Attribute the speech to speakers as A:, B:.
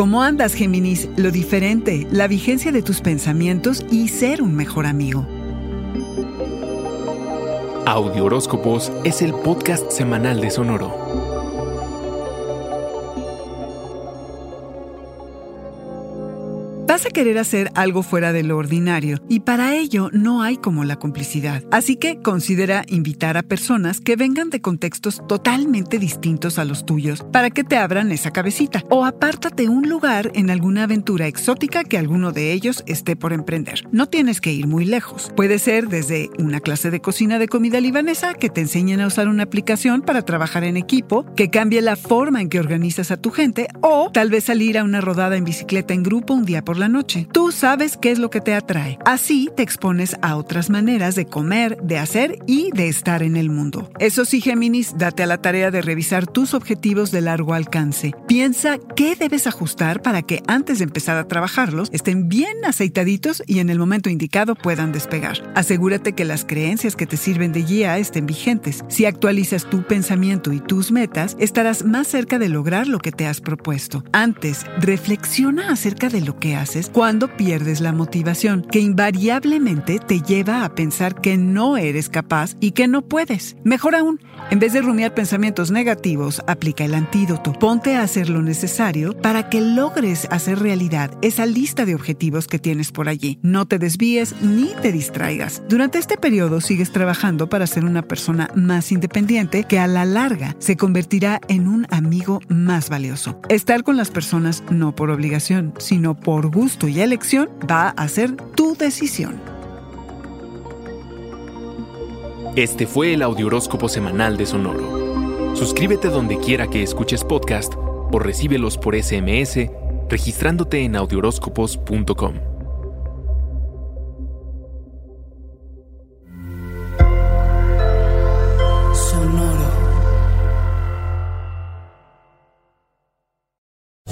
A: ¿Cómo andas, Géminis? Lo diferente, la vigencia de tus pensamientos y ser un mejor amigo.
B: Audio Horóscopos es el podcast semanal de Sonoro.
A: Vas a querer hacer algo fuera de lo ordinario y para ello no hay como la complicidad. Así que considera invitar a personas que vengan de contextos totalmente distintos a los tuyos para que te abran esa cabecita o apártate un lugar en alguna aventura exótica que alguno de ellos esté por emprender. No tienes que ir muy lejos. Puede ser desde una clase de cocina de comida libanesa que te enseñen a usar una aplicación para trabajar en equipo, que cambie la forma en que organizas a tu gente o tal vez salir a una rodada en bicicleta en grupo un día por la noche. Tú sabes qué es lo que te atrae. Así te expones a otras maneras de comer, de hacer y de estar en el mundo. Eso sí, Géminis, date a la tarea de revisar tus objetivos de largo alcance. Piensa qué debes ajustar para que antes de empezar a trabajarlos estén bien aceitaditos y en el momento indicado puedan despegar. Asegúrate que las creencias que te sirven de guía estén vigentes. Si actualizas tu pensamiento y tus metas, estarás más cerca de lograr lo que te has propuesto. Antes, reflexiona acerca de lo que cuando pierdes la motivación, que invariablemente te lleva a pensar que no eres capaz y que no puedes. Mejor aún, en vez de rumiar pensamientos negativos, aplica el antídoto. Ponte a hacer lo necesario para que logres hacer realidad esa lista de objetivos que tienes por allí. No te desvíes ni te distraigas. Durante este periodo sigues trabajando para ser una persona más independiente que a la larga se convertirá en un amigo más valioso. Estar con las personas no por obligación, sino por gusto y elección va a ser tu decisión.
B: Este fue el Audioróscopo Semanal de Sonoro. Suscríbete donde quiera que escuches podcast o recíbelos por SMS registrándote en audioróscopos.com.